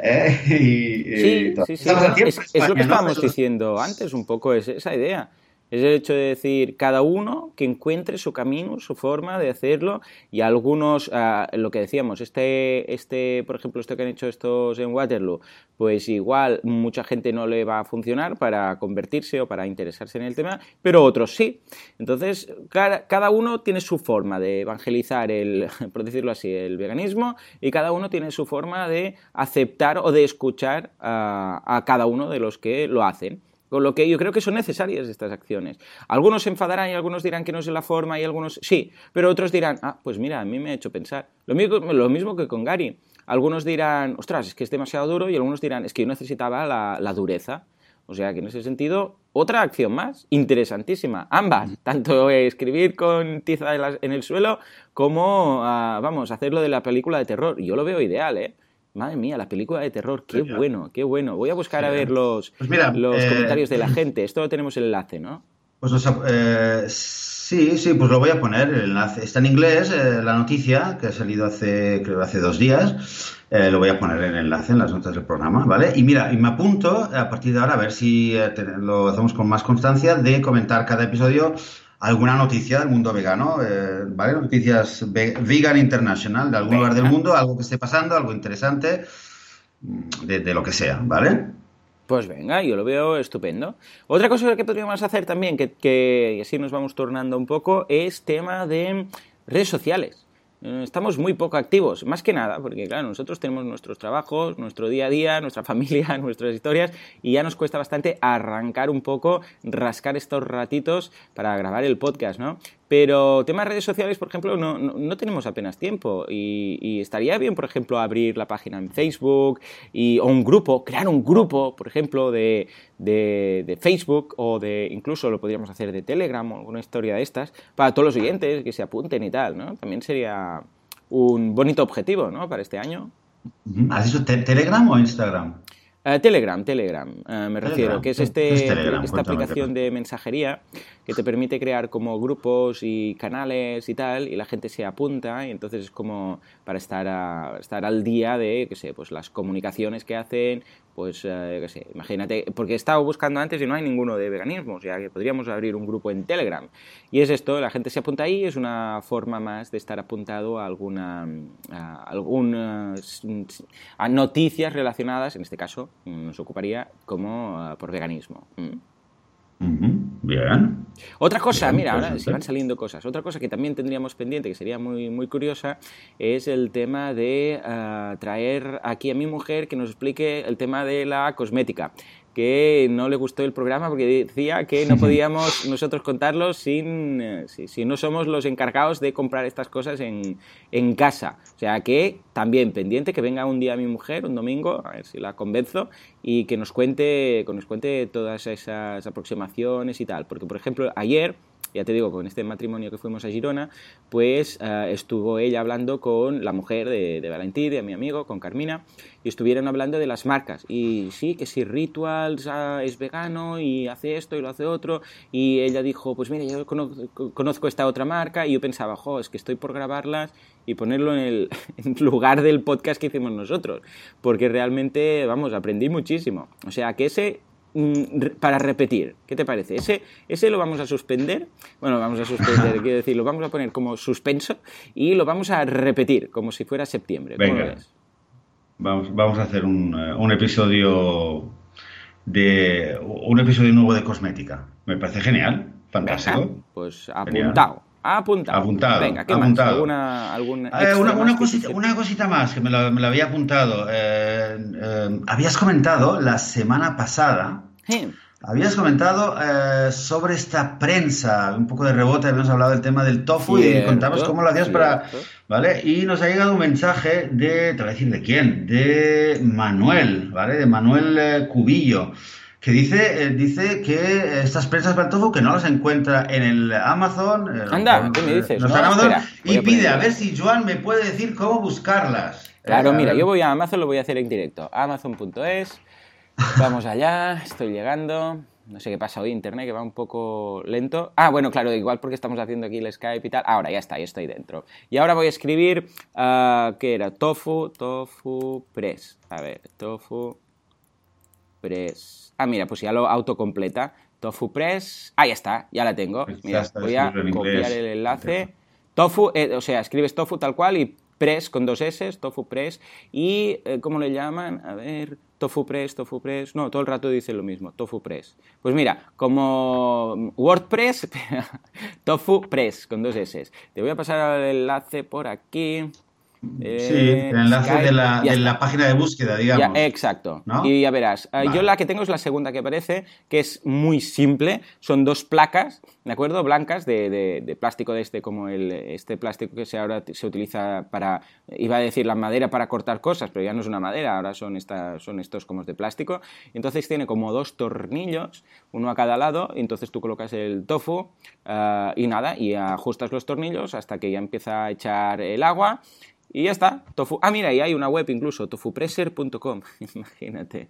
¿eh? y, sí, sí, sí. Es, lo que estábamos diciendo antes, un poco, es esa idea. Es el hecho de decir, cada uno que encuentre su camino, su forma de hacerlo, y algunos, ah, lo que decíamos, este, este, por ejemplo, esto que han hecho estos en Waterloo, pues igual mucha gente no le va a funcionar para convertirse o para interesarse en el tema, pero otros sí. Entonces, cada, uno tiene su forma de evangelizar el, por decirlo así, el veganismo, y cada uno tiene su forma de aceptar o de escuchar a cada uno de los que lo hacen. Con lo que yo creo que son necesarias estas acciones. Algunos se enfadarán y algunos dirán que no es la forma y algunos sí, pero otros dirán, ah, pues mira, a mí me ha hecho pensar. Lo mismo, lo mismo que con Gary. Algunos dirán, ostras, es que es demasiado duro y algunos dirán, es que yo necesitaba la, dureza. O sea que en ese sentido, otra acción más, interesantísima. Ambas, tanto escribir con tiza en el suelo como, ah, vamos, hacerlo de la película de terror. Yo lo veo ideal, ¿eh? Madre mía, la película de terror, qué bueno, qué bueno. Voy a buscar a ver los, pues los eh, comentarios de la gente. Esto lo tenemos el enlace, ¿no? Pues eh, sí, sí, pues lo voy a poner. El enlace está en inglés, eh, la noticia que ha salido hace, creo, hace dos días. lo voy a poner en el enlace en las notas del programa, ¿vale? Y mira, y me apunto a partir de ahora a ver si lo hacemos con más constancia de comentar cada episodio alguna noticia del mundo vegano, eh, ¿vale? Noticias Vegan International, de algún lugar del mundo, algo que esté pasando, algo interesante, mm, de, lo que sea, ¿vale? Pues venga, yo lo veo estupendo. Otra cosa que podríamos hacer también, que, que así nos vamos tornando un poco, es tema de redes sociales. Eh, estamos muy poco activos, más que nada, porque claro, nosotros tenemos nuestros trabajos, nuestro día a día, nuestra familia, nuestras historias, y ya nos cuesta bastante arrancar un poco, rascar estos ratitos para grabar el podcast, ¿no? Pero temas redes sociales, por ejemplo, no, no, tenemos apenas tiempo y, estaría bien, por ejemplo, abrir la página en Facebook y, o un grupo, crear un grupo, por ejemplo, de, de, Facebook o de incluso lo podríamos hacer de Telegram o alguna historia de estas para todos los oyentes que se apunten y tal, ¿no? También sería un bonito objetivo, ¿no? Para este año. ¿Has dicho Telegram o Instagram? Eh, Telegram, Telegram, eh, me refiero, que es este, esta aplicación de mensajería que te permite crear como grupos y canales y tal, y la gente se apunta, y entonces es como para estar, a, estar al día de, qué sé, pues las comunicaciones que hacen, pues, eh, qué imagínate, porque he estado buscando antes y no hay ninguno de veganismo, o sea que podríamos abrir un grupo en Telegram. Y es esto, la gente se apunta ahí, es una forma más de estar apuntado a alguna, a algunas a noticias relacionadas, en este caso nos ocuparía como por veganismo. Bien. Otra cosa, mira, ahora se van saliendo cosas. Otra cosa que también tendríamos pendiente, que sería muy, muy curiosa, es el tema de ah, traer aquí a mi mujer que nos explique el tema de la cosmética que no le gustó el programa porque decía que no podíamos nosotros contarlo sin, eh, si, no somos los encargados de comprar estas cosas en, en, casa. O sea que también pendiente que venga un día mi mujer, un domingo, a ver si la convenzo, y que nos cuente, que nos cuente todas esas aproximaciones y tal. Porque, por ejemplo, ayer ya te digo, con este matrimonio que fuimos a Girona, pues eh, estuvo ella hablando con la mujer de, de Valentí, de mi amigo, con Carmina, y estuvieron hablando de las marcas. Y sí, que si Rituals ah, es vegano y hace esto y lo hace otro, y ella dijo, pues mira, yo conozco esta otra marca, y yo pensaba, jo, es que estoy por grabarlas y ponerlo en el lugar del podcast que hicimos nosotros, porque realmente, vamos, aprendí muchísimo. O sea, que ese para repetir. ¿Qué te parece? Ese, ese lo vamos a suspender. Bueno, vamos a suspender, quiero decir, lo vamos a poner como suspenso y lo vamos a repetir como si fuera septiembre. Venga. Vamos, vamos a hacer un, eh, un, episodio de un episodio nuevo de cosmética. Me parece genial, fantástico. pues apuntado. Apuntado. Apuntado. Venga, ¿qué Más? ¿Alguna, alguna, eh, una, cosita, una, cosita, más que me lo había apuntado. Eh, eh, habías comentado la semana pasada. Sí. Habías comentado eh, sobre esta prensa, un poco de rebote, habíamos hablado del tema del tofu cierto, y contamos cómo lo hacías cierto. para... ¿Vale? Y nos ha llegado un mensaje de, te voy a decir de quién, de Manuel, ¿vale? De Manuel Cubillo que dice, eh, dice que estas prensas para el tofu que no las encuentra en el Amazon. Eh, Anda, ¿qué me dices? No, no, Amazon, espera, y a pide a ver si Joan me puede decir cómo buscarlas. Claro, eh, mira, yo voy a Amazon, lo voy a hacer en directo. Amazon.es, vamos allá, estoy llegando. No sé qué pasa hoy, internet que va un poco lento. Ah, bueno, claro, igual porque estamos haciendo aquí el Skype y tal. Ahora ya está, ya estoy dentro. Y ahora voy a escribir, uh, ¿qué era? Tofu, tofu press. A ver, tofu press. Ah, mira, pues ya lo autocompleta. Tofu Press. Ahí está, ya la tengo. Mira, voy a copiar el enlace. Tofu, eh, o sea, escribes tofu tal cual y press con dos S, tofu press. Y, eh, ¿cómo le llaman? A ver, tofu press, tofu press. No, todo el rato dice lo mismo, tofu press. Pues mira, como WordPress, tofu press con dos S. Te voy a pasar el enlace por aquí. Eh, sí, el enlace Skype, de, la, de la, página de búsqueda, digamos. Ya, exacto. ¿no? Y ya verás. Vale. Yo la que tengo es la segunda que aparece, que es muy simple. Son dos placas, ¿de acuerdo? Blancas de, de, de plástico de este, como el, este plástico que se ahora se utiliza para, iba a decir la madera para cortar cosas, pero ya no es una madera, ahora son, son estos como de plástico. Entonces tiene como dos tornillos, uno a cada lado, y entonces tú colocas el tofu uh, y nada, y ajustas los tornillos hasta que ya empieza a echar el agua. Y ya está. Tofu. Ah, mira, y hay una web incluso, tofupresser.com. Imagínate.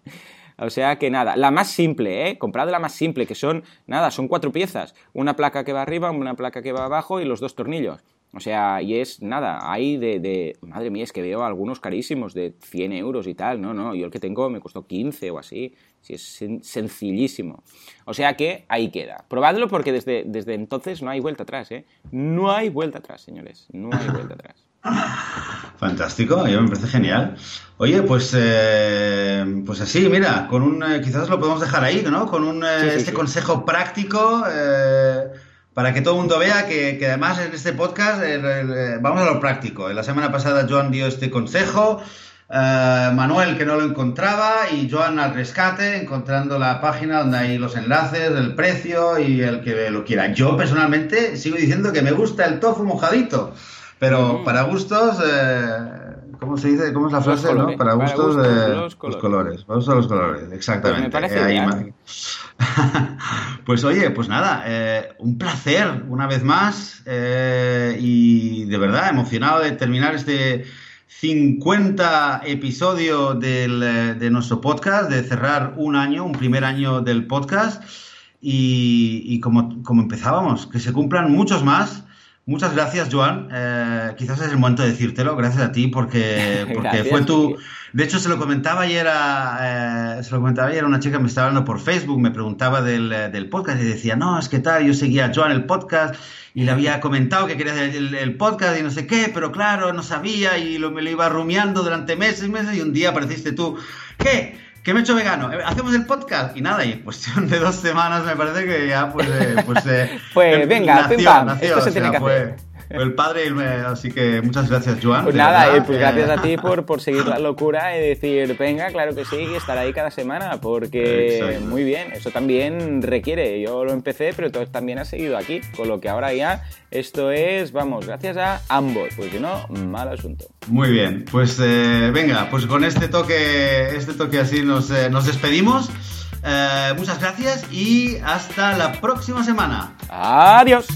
O sea que nada, la más simple, ¿eh? Comprad la más simple, que son, nada, son cuatro piezas. Una placa que va arriba, una placa que va abajo y los dos tornillos. O sea, y es nada, hay de, Madre mía, es que veo algunos carísimos de 100 euros y tal. No, no, yo el que tengo me costó 15 o así. Sí, es sen sencillísimo. O sea que ahí queda. Probadlo porque desde, desde entonces no hay vuelta atrás, ¿eh? No hay vuelta atrás, señores. No hay vuelta atrás. Fantástico, yo me parece genial. Oye, pues, eh, pues así, mira, con un, eh, quizás lo podemos dejar ahí, ¿no? Con un, eh, sí, sí, este sí. consejo práctico eh, para que todo el mundo vea que, que, además en este podcast vamos a lo práctico. La semana pasada Joan dio este consejo, Manuel que no lo encontraba y Joan al rescate, encontrando la página donde hay los enlaces, el precio y el que lo quiera. Yo personalmente sigo diciendo que me gusta el tofu mojadito. Pero mm. para gustos, eh, ¿cómo se dice? ¿Cómo es la frase? ¿no? Para gustos, para gustos eh, los, colores. los colores. Para gustos los colores, exactamente. Pues me eh, pues oye, pues nada, eh, un placer una vez más eh, y de verdad emocionado de terminar este 50 episodio del, de nuestro podcast, de cerrar un año, un primer año del podcast y, y como, como empezábamos, que se cumplan muchos más Muchas gracias, Joan. Eh, quizás es el momento de decírtelo. Gracias a ti porque, porque gracias, fue tu... De hecho, se lo comentaba ayer a, eh, se lo comentaba ayer a una chica que me estaba hablando por Facebook, me preguntaba del, del, podcast y decía, no, es que tal, yo seguía a Joan el podcast y le había comentado que quería hacer el, el, podcast y no sé qué, pero claro, no sabía y lo, me lo iba rumiando durante meses y meses y un día apareciste tú, ¿qué? ¿Qué me he hecho vegano? Eh, hacemos el podcast y nada, y en cuestión de dos semanas me parece que ya pues... Eh, pues, pues venga, nació, esto se tiene que hacer el padre, así que muchas gracias, Joan. Pues nada, eh, pues gracias a ti por, por seguir la locura y decir, venga, claro que sí, y estar ahí cada semana, porque muy bien, eso también requiere. Yo lo empecé, pero tú también has seguido aquí, con lo que ahora ya esto es, vamos, gracias a ambos, pues si no, mal asunto. Muy bien, pues eh, venga, pues con este toque, este toque así nos, eh, nos despedimos. muchas gracias y hasta la próxima semana. Adiós.